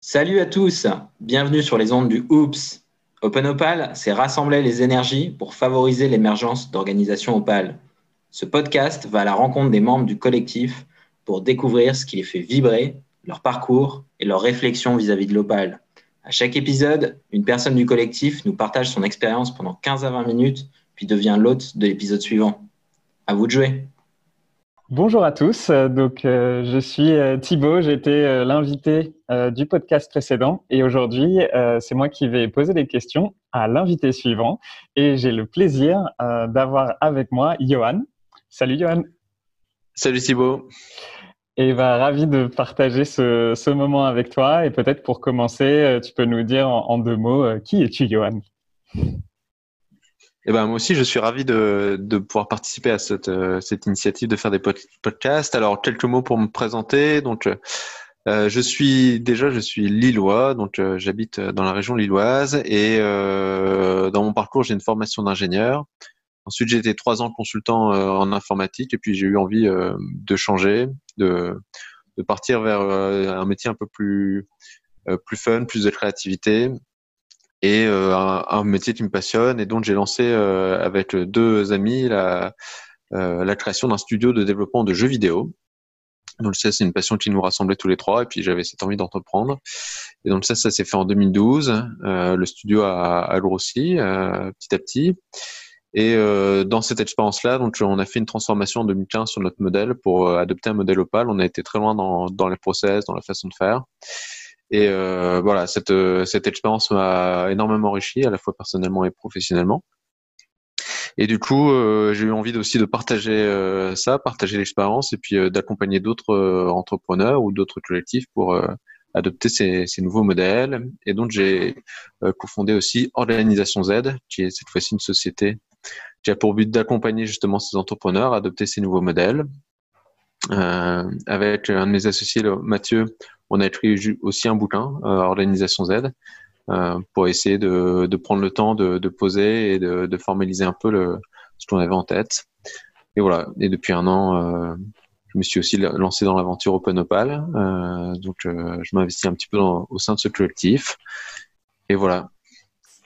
Salut à tous, bienvenue sur les ondes du OOPS. Open Opal, c'est rassembler les énergies pour favoriser l'émergence d'organisations Opal. Ce podcast va à la rencontre des membres du collectif pour découvrir ce qui les fait vibrer, leur parcours et leurs réflexions vis-à-vis de l'Opal. À chaque épisode, une personne du collectif nous partage son expérience pendant 15 à 20 minutes, puis devient l'hôte de l'épisode suivant. À vous de jouer. Bonjour à tous, donc euh, je suis euh, Thibaut, j'ai été euh, l'invité du podcast précédent et aujourd'hui c'est moi qui vais poser des questions à l'invité suivant et j'ai le plaisir d'avoir avec moi Johan. Salut Johan. Salut Thibaut. Et bah, ravi de partager ce, ce moment avec toi et peut-être pour commencer tu peux nous dire en, en deux mots qui es-tu Johan? Eh ben, moi aussi, je suis ravi de, de pouvoir participer à cette, euh, cette initiative de faire des podcasts. Alors, quelques mots pour me présenter. Donc, euh, je suis déjà, je suis lillois, donc euh, j'habite dans la région lilloise et euh, dans mon parcours, j'ai une formation d'ingénieur. Ensuite, j'ai été trois ans consultant en informatique et puis j'ai eu envie de changer, de, de partir vers un métier un peu plus plus fun, plus de créativité et euh, un, métier qui me passionne et donc j'ai lancé euh, avec deux amis la, euh, la création d'un studio de développement de jeux vidéo. Donc ça, c'est une passion qui nous rassemblait tous les trois, et puis j'avais cette envie d'entreprendre. Et donc ça, ça s'est fait en 2012. Euh, le studio a, a grossi euh, petit à petit. Et euh, dans cette expérience-là, donc on a fait une transformation en 2015 sur notre modèle pour adopter un modèle Opal. On a été très loin dans, dans les process, dans la façon de faire. Et euh, voilà, cette, cette expérience m'a énormément enrichi, à la fois personnellement et professionnellement. Et du coup, euh, j'ai eu envie aussi de partager euh, ça, partager l'expérience, et puis euh, d'accompagner d'autres euh, entrepreneurs ou d'autres collectifs pour adopter ces, ces, nouveaux modèles. Et donc, j'ai cofondé aussi Organisation Z, qui est cette fois-ci une société qui a pour but d'accompagner justement ces entrepreneurs à adopter ces nouveaux modèles. avec un de mes associés, Mathieu, on a écrit aussi un bouquin, euh, Organisation Z, euh, pour essayer de, de, prendre le temps de, de poser et de, de, formaliser un peu le, ce qu'on avait en tête. Et voilà. Et depuis un an, euh, je me suis aussi lancé dans l'aventure Open Opal. Euh, donc, euh, je m'investis un petit peu dans, au sein de ce collectif. Et voilà.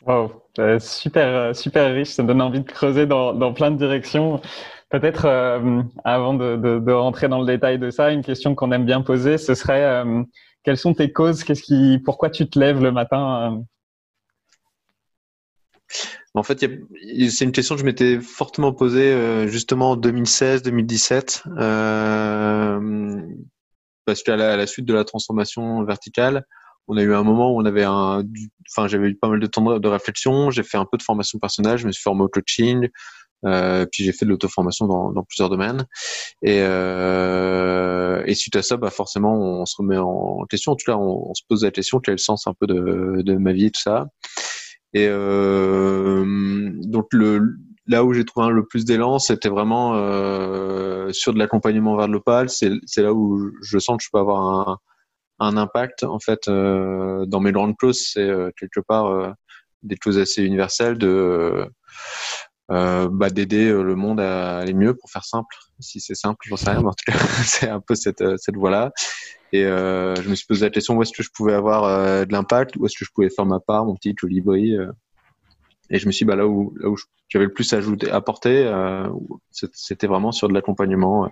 Wow, super, super riche. Ça donne envie de creuser dans, dans plein de directions. Peut-être euh, avant de, rentrer dans le détail de ça, une question qu'on aime bien poser, ce serait euh, quelles sont tes causes? Pourquoi tu te lèves le matin euh? En fait, c'est une question que je m'étais fortement posée justement en 2016-2017, parce qu'à la suite de la transformation verticale, on a eu un moment où on avait un, enfin, j'avais eu pas mal de temps de réflexion. J'ai fait un peu de formation personnelle. Je me suis formé au coaching. Euh, puis j'ai fait de l'auto-formation dans, dans, plusieurs domaines. Et, euh, et suite à ça, bah forcément, on se remet en question. En tout cas, on, se pose la question quel est le sens un peu de, de ma vie et tout ça. Et euh, donc le là où j'ai trouvé le plus d'élan, c'était vraiment euh, sur de l'accompagnement vers l'opal. C'est là où je sens que je peux avoir un, un impact en fait euh, dans mes grandes causes. C'est euh, quelque part des choses assez universelles de euh, bah, d'aider euh, le monde à aller mieux, pour faire simple. Si c'est simple, j'en sais rien, mais en tout cas, c'est un peu cette, euh, cette voie-là. Et euh, je me suis posé la question où est-ce que je pouvais avoir euh, de l'impact, où est-ce que je pouvais faire ma part, mon petit colibri. Euh. et je me suis dit, bah, là où, là où j'avais le plus à ajouter, apporter, c'était vraiment sur de l'accompagnement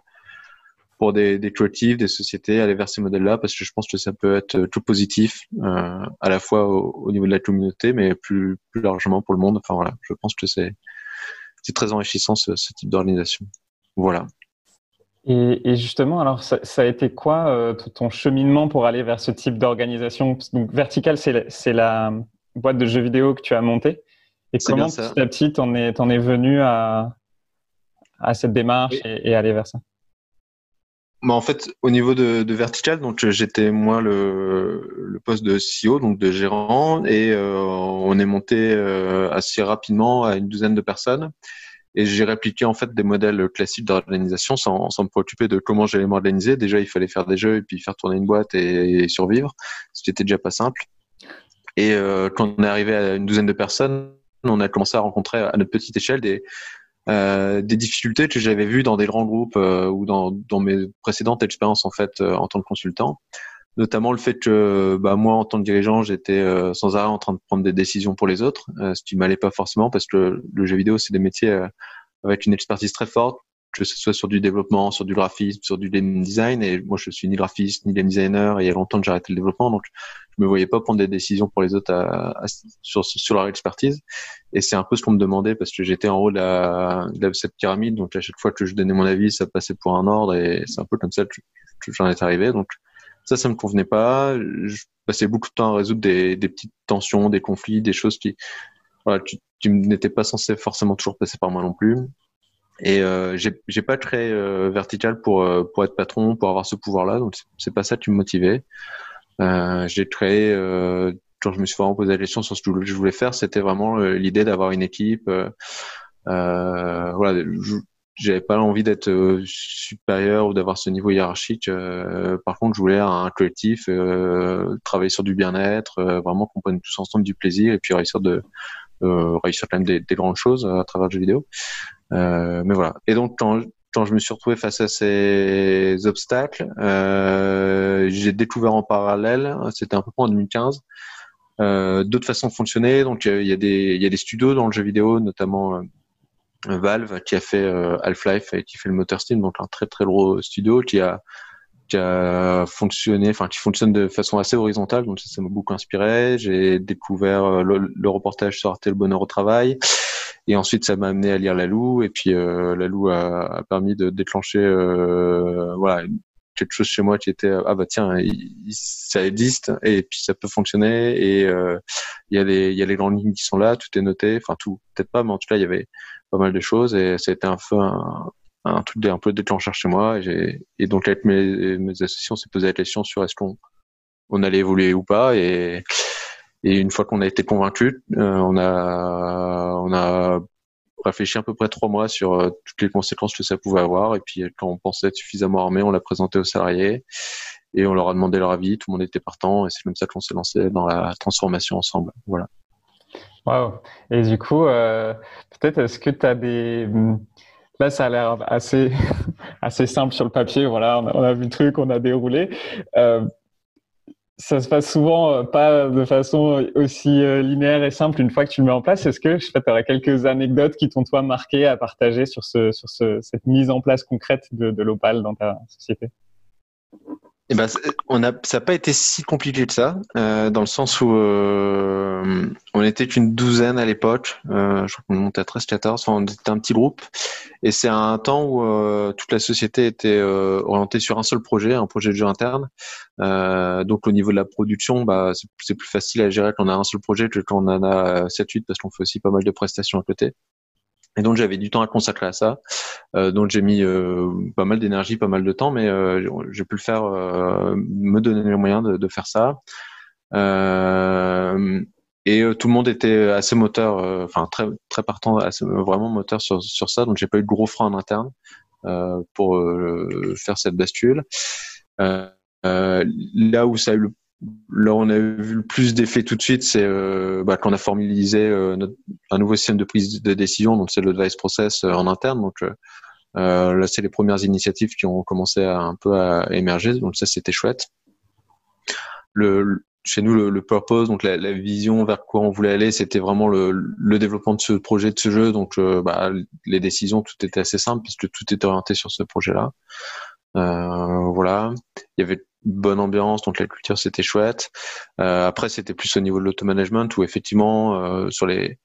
pour des, des collectifs, des sociétés, aller vers ces modèles-là, parce que je pense que ça peut être tout positif, à la fois au, au, niveau de la communauté, mais plus, plus largement pour le monde. Enfin voilà, je pense que c'est c'est très enrichissant ce, ce type d'organisation. Voilà. Et, et, justement, alors ça, ça, a été quoi euh, ton cheminement pour aller vers ce type d'organisation? Donc Vertical, c'est la, la, boîte de jeux vidéo que tu as montée. Et comment petit à petit t'en es, en es venu à, à cette démarche oui. et, et, aller vers ça? Bah en fait, au niveau de, Vertical, donc j'étais moi le, poste de CEO, donc de gérant, et euh, on est monté euh, assez rapidement à une douzaine de personnes. Et j'ai répliqué en fait des modèles classiques d'organisation sans, sans me préoccuper de comment j'allais m'organiser. Déjà, il fallait faire des jeux et puis faire tourner une boîte et, survivre, ce qui était déjà pas simple. Et euh, quand on est arrivé à une douzaine de personnes, on a commencé à rencontrer à notre petite échelle des des difficultés que j'avais vues dans des grands groupes ou dans, dans mes précédentes expériences en fait en tant que consultant notamment le fait que bah, moi en tant que dirigeant j'étais sans arrêt en train de prendre des décisions pour les autres ce qui m'allait pas forcément parce que le jeu vidéo c'est des métiers avec une expertise très forte que ce soit sur du développement, sur du graphisme, sur du game design. Et moi, je suis ni graphiste ni game designer. Et il y a longtemps que j'ai arrêté le développement, donc me voyais pas prendre des décisions pour les autres sur, leur expertise. Et c'est un peu ce qu'on me demandait parce que j'étais en haut de, cette pyramide. Donc à chaque fois que je donnais mon avis, ça passait pour un ordre. Et c'est un peu comme ça que, j'en étais arrivé. Donc ça, ça me convenait pas. Je passais beaucoup de temps à résoudre des, petites tensions, des conflits, des choses qui, voilà, tu n'étais pas censé forcément toujours passer par moi non plus. Et euh, j'ai pas très euh, vertical pour euh, pour être patron, pour avoir ce pouvoir-là. Donc c'est pas ça qui me motivait. Euh, j'ai créé euh, quand je me suis vraiment posé la question sur ce que je voulais faire, c'était vraiment euh, l'idée d'avoir une équipe. Euh, voilà, j'avais pas envie d'être supérieur ou d'avoir ce niveau hiérarchique. par contre, je voulais un collectif, travailler sur du bien-être, vraiment qu'on prenne tous ensemble du plaisir et puis réussir de réussir quand même des, des, grandes choses à travers le jeu vidéo. Euh, mais voilà. Et donc quand, quand je me suis retrouvé face à ces obstacles, euh, j'ai découvert en parallèle, c'était un peu en 2015, euh, d'autres façons de fonctionner. Donc il y a des il y a des studios dans le jeu vidéo, notamment euh, Valve qui a fait euh, Half-Life et qui fait le moteur Steam, donc un très très gros studio qui a qui a fonctionné, enfin qui fonctionne de façon assez horizontale, donc ça m'a beaucoup inspiré. J'ai découvert le, le, reportage sur Arte le bonheur au travail. Et ensuite, ça m'a amené à lire La Lalou. Et puis, euh, Lalou a, a, permis de déclencher euh, voilà, quelque chose chez moi qui était ah bah tiens ça existe et puis ça peut fonctionner. Et euh, il y a les y a les grandes lignes qui sont là tout est noté. Enfin tout peut-être pas mais en tout cas il y avait pas mal de choses. Et ça a été un peu un, un truc un peu déclencheur chez moi. Et, et donc avec mes, mes associations on s'est posé la question sur est-ce qu'on on allait évoluer ou pas. Et et une fois qu'on a été convaincu, euh, on a on a réfléchi à peu près trois mois sur euh, toutes les conséquences que ça pouvait avoir. Et puis quand on pensait être suffisamment armé, on l'a présenté aux salariés et on leur a demandé leur avis. Tout le monde était partant et c'est comme ça qu'on s'est lancé dans la transformation ensemble. Voilà. Wow. Et du coup, euh, peut-être est-ce que tu as des Là, ça a l'air assez, assez simple sur le papier. Voilà, on a, vu le truc, on a déroulé. Euh, ça se passe souvent euh, pas de façon aussi euh, linéaire et simple une fois que tu le mets en place. Est-ce que tu aurais quelques anecdotes qui t'ont toi marqué à partager sur, ce, sur ce, cette mise en place concrète de, de l'Opal dans ta société? Eh ben, on a, ça n'a pas été si compliqué que ça, euh, dans le sens où euh, on était qu'une douzaine à l'époque. Euh, je crois qu'on montait à 13, 14. Enfin, on était un petit groupe. Et c'est un temps où toute la société était orientée sur un seul projet, un projet de jeu interne. Donc, au niveau de la production, bah, c'est plus facile à gérer quand on a un seul projet que quand on en a 7-8 parce qu'on fait aussi pas mal de prestations à côté. Et donc j'avais du temps à consacrer à ça. Euh, donc j'ai mis euh, pas mal d'énergie, pas mal de temps, mais euh, j'ai pu le faire, euh, me donner les moyens de, de faire ça. Euh, et tout le monde était assez moteur, enfin très très partant, assez, vraiment moteur sur sur ça. Donc j'ai pas eu de gros frein en interne pour faire cette bascule. là où ça a eu le Là, on a vu le plus d'effets tout de suite, c'est euh, bah, qu'on a formalisé euh, un nouveau système de prise de décision, donc c'est le device process euh, en interne. Donc euh, là, c'est les premières initiatives qui ont commencé à, un peu à émerger, donc ça, c'était chouette. Le, chez nous, le, le purpose, donc la, la, vision vers quoi on voulait aller, c'était vraiment le, le, développement de ce projet, de ce jeu. Donc, bah, les décisions, tout était assez simple puisque tout était orienté sur ce projet-là. Euh, voilà. Il y avait bonne ambiance, donc la culture c'était chouette. Euh, après c'était plus au niveau de l'automanagement où effectivement euh, sur les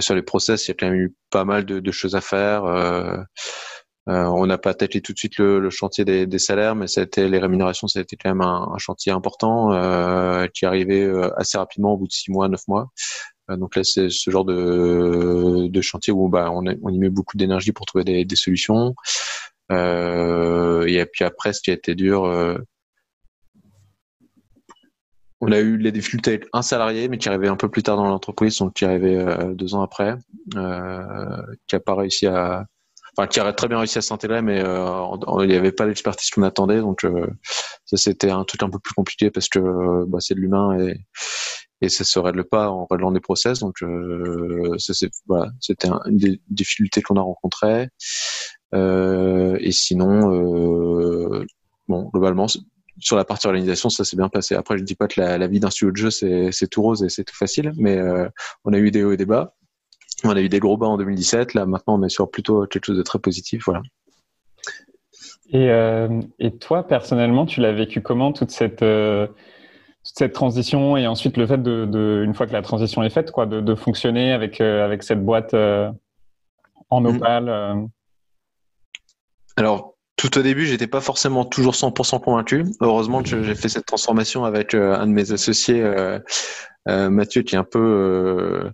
sur les process il y a quand même eu pas mal de, de choses à faire. Euh, euh on n'a pas attaqué tout de suite le, le chantier des, des, salaires, mais ça a les rémunérations, ça a été quand même un, un chantier important euh, qui arrivé euh, assez rapidement au bout de six mois, neuf mois. donc là, c'est ce genre de, de chantier où bah, on, on y met beaucoup d'énergie pour trouver des, des solutions. et puis après, ce qui a été dur, on a eu les difficultés avec un salarié, mais qui arrivait un peu plus tard dans l'entreprise, donc qui arrivait euh, deux ans après, euh, qui a pas réussi à, enfin qui aurait très bien réussi à s'intégrer, mais euh, il n'y avait pas l'expertise qu'on attendait, donc euh, ça c'était un truc un peu plus compliqué parce que bah, c'est de l'humain et et ça se règle pas en réglant des process. Donc ça c'est voilà, c'était une des difficultés qu'on a rencontrées. et sinon, bon, globalement, sur la partie organisation, ça s'est bien passé. Après, je dis pas que la, vie d'un studio de jeu c'est tout rose et c'est tout facile, mais on a eu des hauts et des bas. On a eu des gros bas en 2017. Là, maintenant, on est sur plutôt quelque chose de très positif. Voilà. Et, euh, et toi, personnellement, tu l'as vécu comment toute cette, euh, toute cette transition et ensuite le fait de, de, une fois que la transition est faite, quoi, de, de fonctionner avec, euh, avec cette boîte en mmh. opale Alors, tout au début, j'étais pas forcément toujours 100% convaincu. Heureusement j'ai fait cette transformation avec un de mes associés, Mathieu, qui est un peu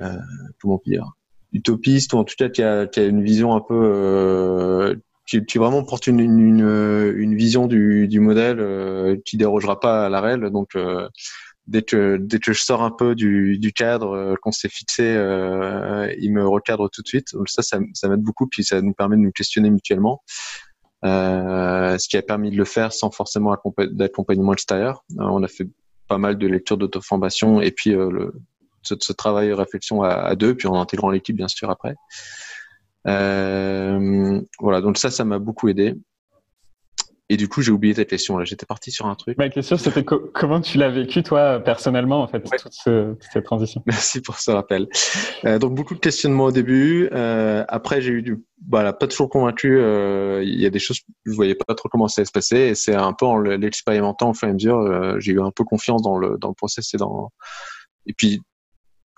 euh, comment dire utopiste ou en tout cas qui a, qui a une vision un peu euh, qui, qui, vraiment porte une, une, une vision du, du modèle euh, qui dérogera pas à la réelle donc euh, dès que dès que je sors un peu du, du cadre euh, qu'on s'est fixé euh, il me recadre tout de suite donc ça ça, ça m'aide beaucoup puis ça nous permet de nous questionner mutuellement ce qui a permis de le faire sans forcément d'accompagnement extérieur on a fait pas mal de lectures d'auto-formation et puis le, ce, ce travail réflexion à, deux, puis en intégrant l'équipe bien sûr après. Euh, voilà, donc ça, ça m'a beaucoup aidé. Et du coup, j'ai oublié ta question. Là, j'étais parti sur un truc. Ma question, c'était comment tu l'as vécu toi personnellement en fait toute, cette transition? Merci pour ce rappel. Euh, donc beaucoup de questionnements au début. Euh, après, j'ai eu du, voilà, pas toujours convaincu. Euh, il y a des choses, je voyais pas trop comment ça allait se passer. Et c'est un peu en l'expérimentant au fur et à mesure, euh, j'ai eu un peu confiance dans le dans le process et dans. Et puis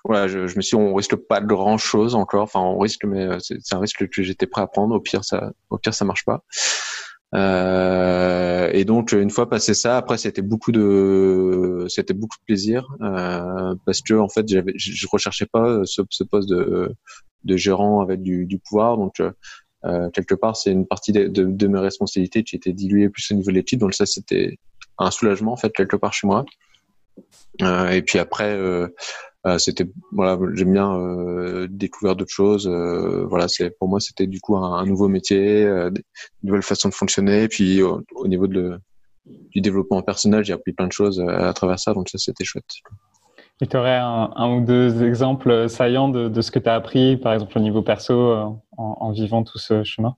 voilà, je, je, me suis dit, on risque pas de grand chose encore. Enfin, on risque, mais euh, c'est un risque que j'étais prêt à prendre. Au pire, ça, au pire, ça marche pas. Euh, et donc, une fois passé ça, après, c'était beaucoup de, c'était beaucoup de plaisir euh, parce que en fait, j'avais, je recherchais pas ce, ce, poste de, de gérant avec du, du pouvoir. Donc, euh, quelque part, c'est une partie de, de, de, mes responsabilités qui était diluée plus au niveau de l'équipe. Donc ça, c'était un soulagement en fait quelque part chez moi. Euh, et puis après, euh, euh, c'était voilà, j'aime bien euh, découvrir d'autres choses. Euh, voilà, c'est pour moi c'était du coup un, nouveau métier, une nouvelle façon de fonctionner. Puis au, niveau de du développement personnel, j'ai appris plein de choses à, travers ça, donc ça c'était chouette. Et tu aurais un, ou deux exemples saillants de, de ce que tu as appris, par exemple au niveau perso, en vivant tout ce chemin?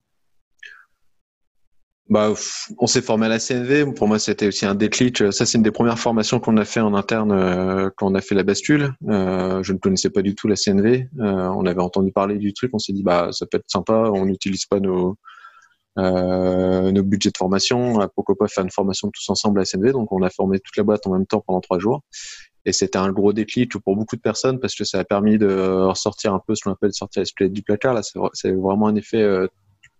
Bah, on s'est formé à la CNV. Pour moi, c'était aussi un déclic. Ça, c'est une des premières formations qu'on a fait en interne euh, quand on a fait la bascule. Euh, je ne connaissais pas du tout la CNV. Euh, on avait entendu parler du truc. On s'est dit, bah, ça peut être sympa. On n'utilise pas nos euh, budgets de formation. Pourquoi pas faire une formation tous ensemble à la CNV Donc, on a formé toute la boîte en même temps pendant trois jours. Et c'était un gros déclic pour beaucoup de personnes parce que ça a permis de ressortir un peu ce qu'on appelle sortir les du placard. Là, c'est vraiment un effet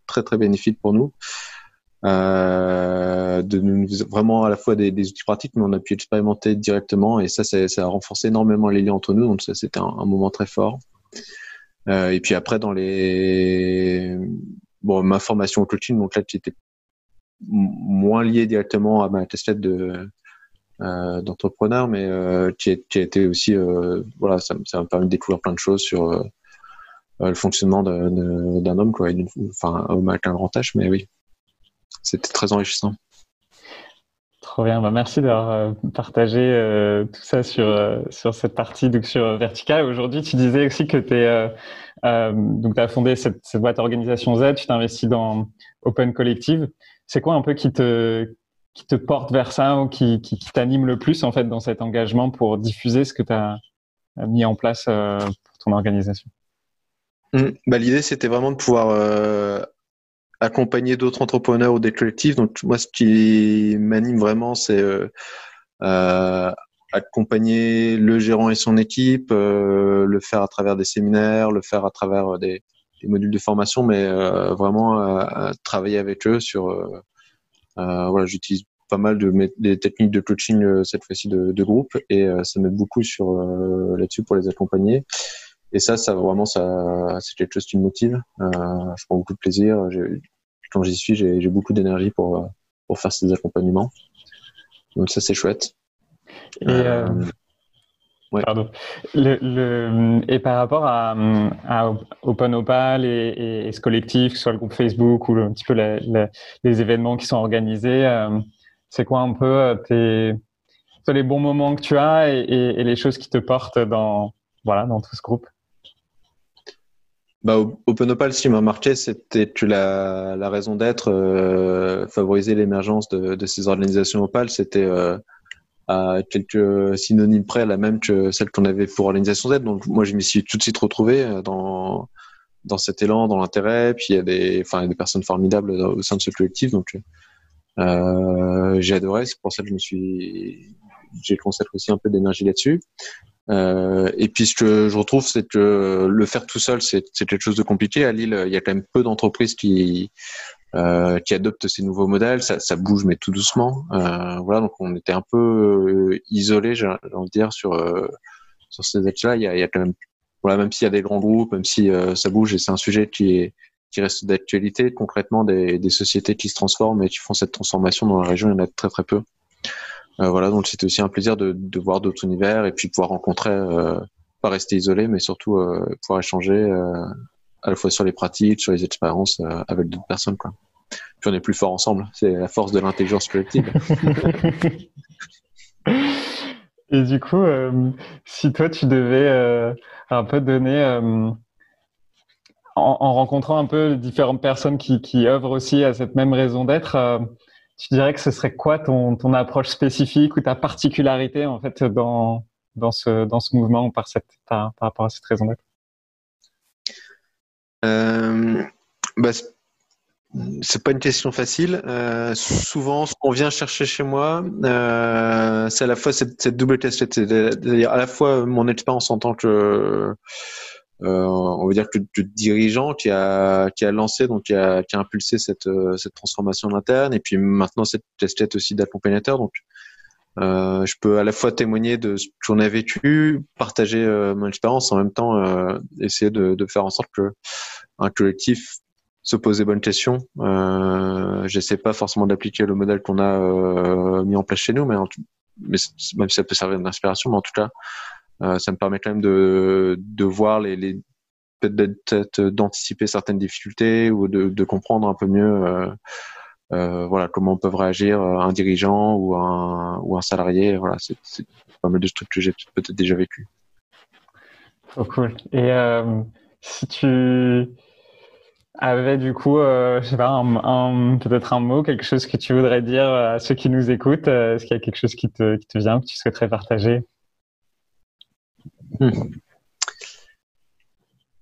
très très bénéfique pour nous euh, de vraiment à la fois des, outils pratiques, mais on a pu expérimenter directement et ça, ça, a renforcé énormément les liens entre nous. Donc ça, c'était un, moment très fort. Euh, et puis après, dans les bon, ma formation au coaching, donc là, qui était moins lié directement à ma casquette de euh, d'entrepreneur, mais euh, qui, a été aussi voilà, ça, m'a permis de découvrir plein de choses sur le fonctionnement d'un homme, quoi, enfin un homme avec un grand H, mais oui, c'était très enrichissant. Trop bien, bah, merci d'avoir euh, partagé euh, tout ça sur, euh, sur cette partie donc sur Vertical. Aujourd'hui, tu disais aussi que tu euh, as fondé cette, cette, boîte Organisation Z, tu t'es investi dans Open Collective. C'est quoi un peu qui te, qui te porte vers ça ou qui, qui, t'anime le plus en fait dans cet engagement pour diffuser ce que tu as mis en place pour ton organisation? Mmh. bah, L'idée, c'était vraiment de pouvoir accompagner d'autres entrepreneurs ou des collectifs. Donc moi, ce qui m'anime vraiment, c'est euh, euh, accompagner le gérant et son équipe, euh, le faire à travers des séminaires, le faire à travers des, des modules de formation, mais euh, vraiment euh, travailler avec eux sur. voilà, j'utilise pas mal de des techniques de coaching cette fois-ci de, de, groupe et ça m'aide beaucoup sur là-dessus pour les accompagner. Et ça, ça vraiment, ça, c'est quelque chose qui me motive. Euh, je prends beaucoup de plaisir quand j'y suis, j'ai beaucoup d'énergie pour, euh, pour faire ces accompagnements. Donc ça, c'est chouette. Et, euh, ouais. pardon. Le, le, et par rapport à, à Open Opal et, et, ce collectif, que ce soit le groupe Facebook ou un petit peu les événements qui sont organisés, euh, c'est quoi un peu tes, les bons moments que tu as et, les choses qui te portent dans, voilà, dans tout ce groupe? Bah, OpenOpal, ce qui m'a marqué, c'était la, la raison d'être, euh, favoriser l'émergence de, de, ces organisations Opal, c'était euh, à quelques synonymes près la même que celle qu'on avait pour Organisation Z. Donc moi, je m'y suis tout de suite retrouvé euh, dans, dans cet élan, dans l'intérêt. Puis il y a des, enfin, des personnes formidables au sein de ce collectif. Donc euh, j'ai adoré. C'est pour ça que je me suis, j'ai consacré aussi un peu d'énergie là-dessus. Euh, et puis ce que je retrouve, c'est que le faire tout seul, c'est quelque chose de compliqué. À Lille, il y a quand même peu d'entreprises qui euh, qui adoptent ces nouveaux modèles. Ça, ça bouge, mais tout doucement. Euh, voilà, donc on était un peu euh, isolé, j'ai envie de dire, sur euh, sur ces axes-là. Il il y a quand même, voilà, même s'il y a des grands groupes, même si ça bouge, et c'est un sujet qui est qui reste d'actualité. Concrètement, des, des sociétés qui se transforment et qui font cette transformation dans la région, il y en a très très peu. Euh, voilà, donc c'était aussi un plaisir de, voir d'autres univers et puis pouvoir rencontrer, euh, pas rester isolé, mais surtout euh, pouvoir échanger à la fois sur les pratiques, sur les expériences avec d'autres personnes. Puis on est plus fort ensemble. C'est la force de l'intelligence collective. Et du coup, si toi tu devais un peu donner, en, en, rencontrant un peu différentes personnes qui, qui œuvrent aussi à cette même raison d'être, tu dirais que ce serait quoi ton, ton approche spécifique ou ta particularité en fait dans, dans, ce, dans ce mouvement par, cette, par, rapport à cette raison d'être euh, bah, C'est pas une question facile. Euh, souvent, ce qu'on vient chercher chez moi, euh, c'est à la fois cette, double casquette, c'est-à-dire à la fois mon expérience en tant que on va dire que le dirigeant qui a qui a lancé donc qui a, qui a impulsé cette euh, cette transformation interne et puis maintenant cette casquette aussi d'accompagnateur donc euh, je peux à la fois témoigner de ce qu'on a vécu, partager mon expérience, en même temps euh, essayer de, de, faire en sorte que un collectif se pose des bonnes questions. Euh, J'essaie pas forcément d'appliquer le modèle qu'on a mis en place chez nous, mais, mais même si ça peut servir d'inspiration, mais en tout cas euh, ça me permet quand même de, de voir les, peut-être d'anticiper certaines difficultés ou de, comprendre un peu mieux euh, euh, voilà comment peuvent réagir un dirigeant ou un ou un salarié. Voilà c'est pas mal de trucs que j'ai peut-être déjà vécu oh, cool. Et euh, si tu avais du coup euh, je sais pas peut-être un mot quelque chose que tu voudrais dire à ceux qui nous écoutent est-ce qu'il y a quelque chose qui te, qui te vient que tu souhaiterais partager?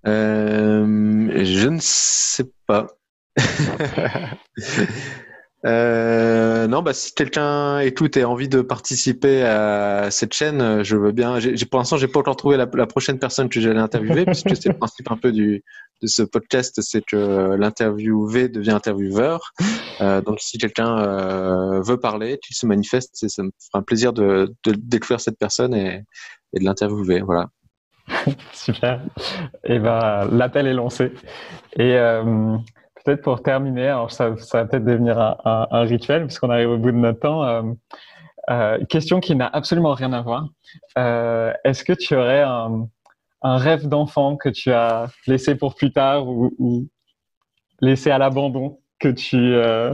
Euh, je ne sais pas. euh, non, bah, si quelqu'un écoute et a envie de participer à cette chaîne, je veux bien. J'ai, pour l'instant, j'ai pas encore trouvé la, prochaine personne que j'allais interviewer, puisque c'est le principe un peu du, de ce podcast, c'est que l'interviewé devient intervieweur. Euh, donc, si quelqu'un veut parler, qu'il se manifeste, ça me fera un plaisir de, de découvrir cette personne et, et de l'interviewer. Voilà. Super. Et eh ben, l'appel est lancé. Et euh, peut-être pour terminer, alors ça, ça va peut-être devenir un, un, un rituel puisqu'on arrive au bout de notre temps. Euh, euh, question qui n'a absolument rien à voir. Euh, est-ce que tu aurais un, un rêve d'enfant que tu as laissé pour plus tard ou, ou laissé à l'abandon que tu euh,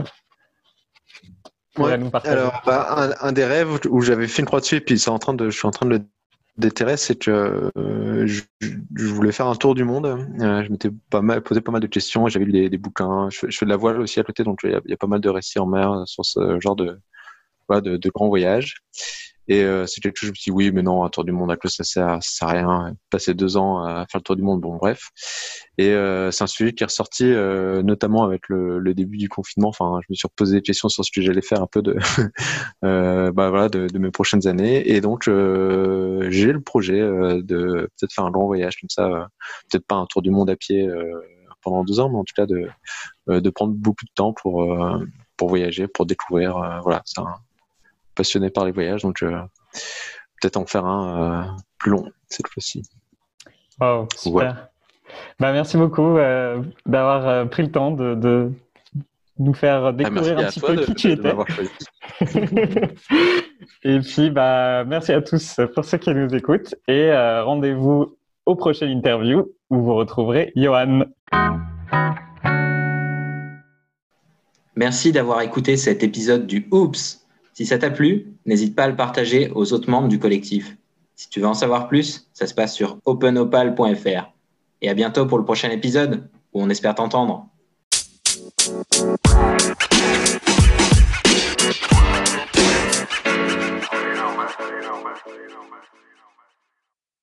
pourrais nous partager? Alors, bah, un, un, des rêves où j'avais fait une croix dessus et puis c'est en train de, je suis en train de le d'intérêt, c'est que euh, je, je, voulais faire un tour du monde. Euh, je m'étais pas mal posé pas mal de questions. J'avais lu des, des bouquins. Je, fais de la voile aussi à côté, donc il y y a pas mal de récits en mer sur ce genre de, voilà, de, de grands voyages. Et euh, c'est quelque chose, je me suis dit, oui, mais non, un tour du monde à cause ça sert, ça sert à rien. Passer deux ans à faire le tour du monde, bon, bref. Et euh, c'est un sujet qui est ressorti, euh, notamment avec le, le, début du confinement. Enfin, je me suis reposé des questions sur ce que j'allais faire un peu de, euh, bah, voilà, de, de, mes prochaines années. Et donc, euh, j'ai le projet euh, de peut-être faire un grand voyage comme ça. peut-être pas un tour du monde à pied pendant deux ans, mais en tout cas de, de prendre beaucoup de temps pour, pour voyager, pour découvrir. voilà, c'est un passionné par les voyages, donc euh, peut-être en faire un euh, plus long cette fois-ci. Wow, super. Bah, merci beaucoup euh, d'avoir pris le temps de, nous faire ah, découvrir un petit peu qui tu étais. et puis, bah, merci à tous pour ceux qui nous écoutent et rendez-vous au prochain interview où vous retrouverez Johan. Merci d'avoir écouté cet épisode du Oops Si ça t'a plu, n'hésite pas à le partager aux autres membres du collectif. Si tu veux en savoir plus, ça se passe sur openopal.fr. Et à bientôt pour le prochain épisode, où on espère t'entendre.